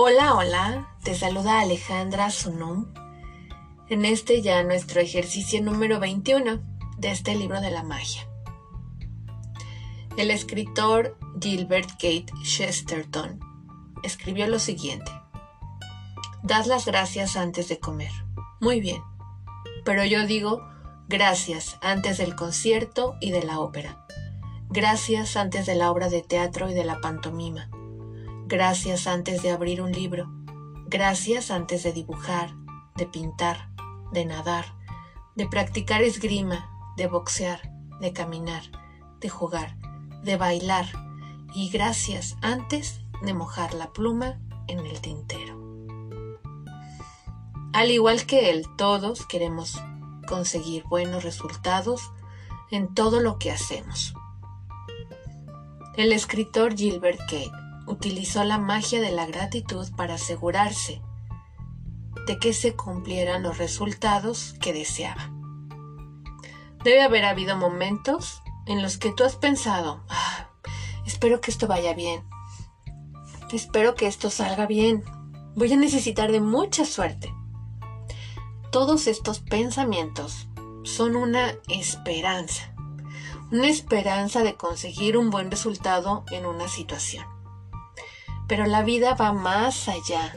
Hola, hola, te saluda Alejandra Sunum en este ya nuestro ejercicio número 21 de este libro de la magia. El escritor Gilbert Kate Chesterton escribió lo siguiente. Das las gracias antes de comer. Muy bien. Pero yo digo gracias antes del concierto y de la ópera. Gracias antes de la obra de teatro y de la pantomima. Gracias antes de abrir un libro. Gracias antes de dibujar, de pintar, de nadar, de practicar esgrima, de boxear, de caminar, de jugar, de bailar y gracias antes de mojar la pluma en el tintero. Al igual que él, todos queremos conseguir buenos resultados en todo lo que hacemos. El escritor Gilbert Kate utilizó la magia de la gratitud para asegurarse de que se cumplieran los resultados que deseaba. Debe haber habido momentos en los que tú has pensado, ah, espero que esto vaya bien, espero que esto salga bien, voy a necesitar de mucha suerte. Todos estos pensamientos son una esperanza, una esperanza de conseguir un buen resultado en una situación. Pero la vida va más allá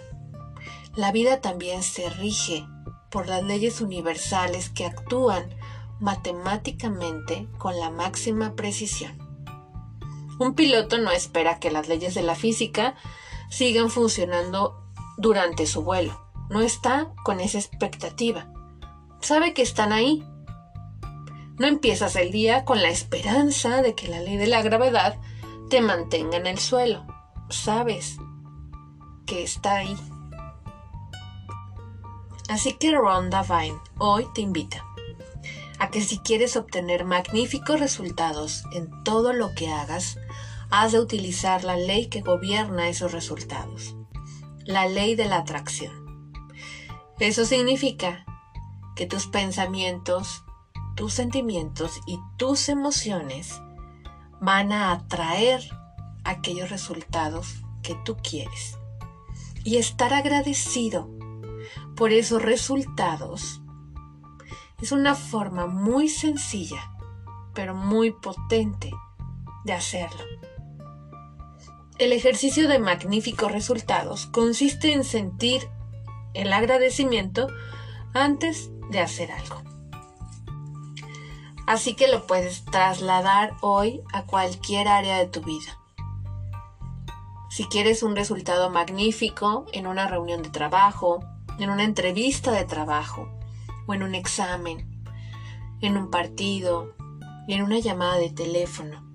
la vida también se rige por las leyes universales que actúan matemáticamente con la máxima precisión. Un piloto no espera que las leyes de la física sigan funcionando durante su vuelo. No está con esa expectativa. Sabe que están ahí. No empiezas el día con la esperanza de que la ley de la gravedad te mantenga en el suelo. Sabes que está ahí. Así que Rhonda Vine hoy te invita a que si quieres obtener magníficos resultados en todo lo que hagas, has de utilizar la ley que gobierna esos resultados, la ley de la atracción. Eso significa que tus pensamientos, tus sentimientos y tus emociones van a atraer aquellos resultados que tú quieres. Y estar agradecido por esos resultados es una forma muy sencilla, pero muy potente de hacerlo. El ejercicio de magníficos resultados consiste en sentir el agradecimiento antes de hacer algo. Así que lo puedes trasladar hoy a cualquier área de tu vida. Si quieres un resultado magnífico en una reunión de trabajo, en una entrevista de trabajo o en un examen, en un partido en una llamada de teléfono,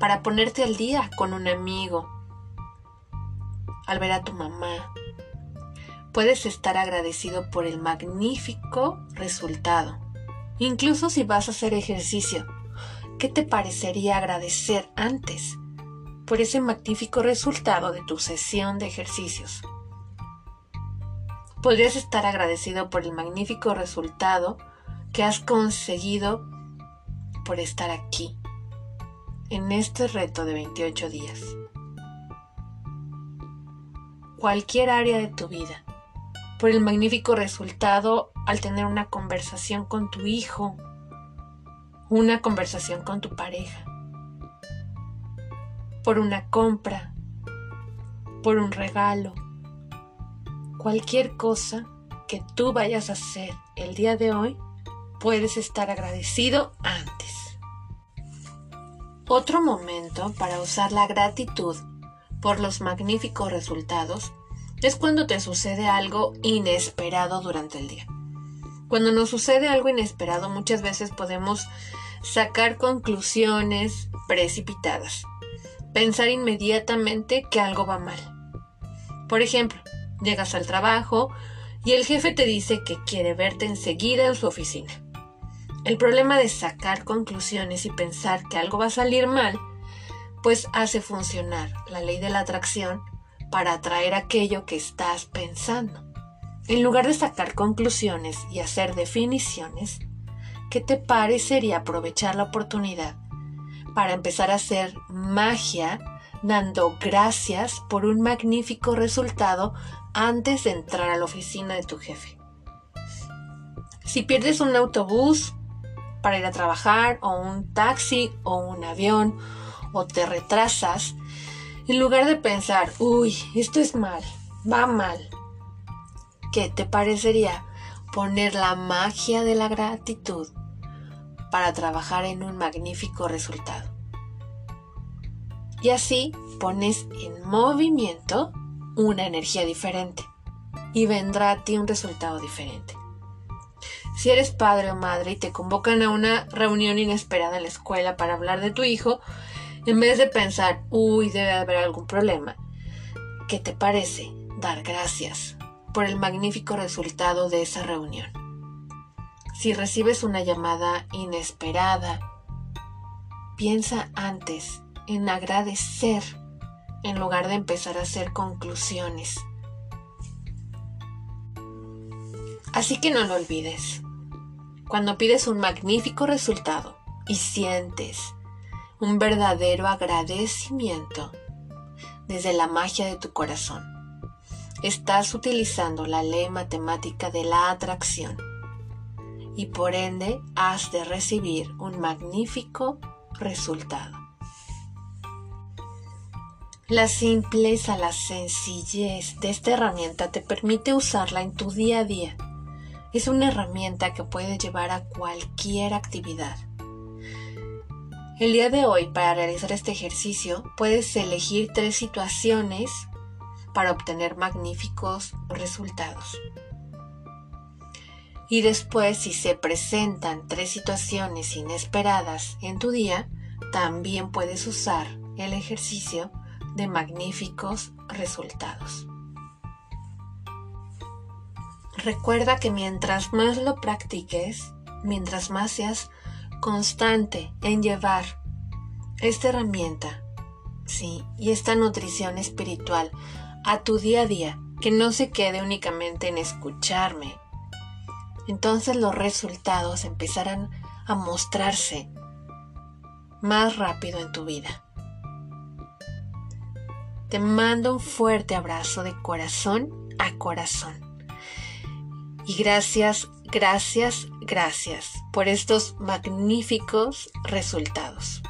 para ponerte al día con un amigo, al ver a tu mamá. Puedes estar agradecido por el magnífico resultado. Incluso si vas a hacer ejercicio, ¿qué te parecería agradecer antes por ese magnífico resultado de tu sesión de ejercicios? podrías estar agradecido por el magnífico resultado que has conseguido por estar aquí, en este reto de 28 días. Cualquier área de tu vida, por el magnífico resultado al tener una conversación con tu hijo, una conversación con tu pareja, por una compra, por un regalo, cualquier cosa que tú vayas a hacer el día de hoy, puedes estar agradecido antes. Otro momento para usar la gratitud por los magníficos resultados es cuando te sucede algo inesperado durante el día. Cuando nos sucede algo inesperado muchas veces podemos sacar conclusiones precipitadas, pensar inmediatamente que algo va mal. Por ejemplo, Llegas al trabajo y el jefe te dice que quiere verte enseguida en su oficina. El problema de sacar conclusiones y pensar que algo va a salir mal, pues hace funcionar la ley de la atracción para atraer aquello que estás pensando. En lugar de sacar conclusiones y hacer definiciones, ¿qué te parecería aprovechar la oportunidad para empezar a hacer magia dando gracias por un magnífico resultado antes de entrar a la oficina de tu jefe. Si pierdes un autobús para ir a trabajar o un taxi o un avión o te retrasas, en lugar de pensar, uy, esto es mal, va mal, ¿qué te parecería poner la magia de la gratitud para trabajar en un magnífico resultado? Y así pones en movimiento una energía diferente y vendrá a ti un resultado diferente. Si eres padre o madre y te convocan a una reunión inesperada en la escuela para hablar de tu hijo, en vez de pensar, uy, debe haber algún problema, ¿qué te parece dar gracias por el magnífico resultado de esa reunión? Si recibes una llamada inesperada, piensa antes en agradecer en lugar de empezar a hacer conclusiones. Así que no lo olvides. Cuando pides un magnífico resultado y sientes un verdadero agradecimiento desde la magia de tu corazón, estás utilizando la ley matemática de la atracción y por ende has de recibir un magnífico resultado. La simpleza, la sencillez de esta herramienta te permite usarla en tu día a día. Es una herramienta que puede llevar a cualquier actividad. El día de hoy, para realizar este ejercicio, puedes elegir tres situaciones para obtener magníficos resultados. Y después, si se presentan tres situaciones inesperadas en tu día, también puedes usar el ejercicio de magníficos resultados. Recuerda que mientras más lo practiques, mientras más seas constante en llevar esta herramienta, sí, y esta nutrición espiritual a tu día a día, que no se quede únicamente en escucharme, entonces los resultados empezarán a mostrarse más rápido en tu vida. Te mando un fuerte abrazo de corazón a corazón. Y gracias, gracias, gracias por estos magníficos resultados.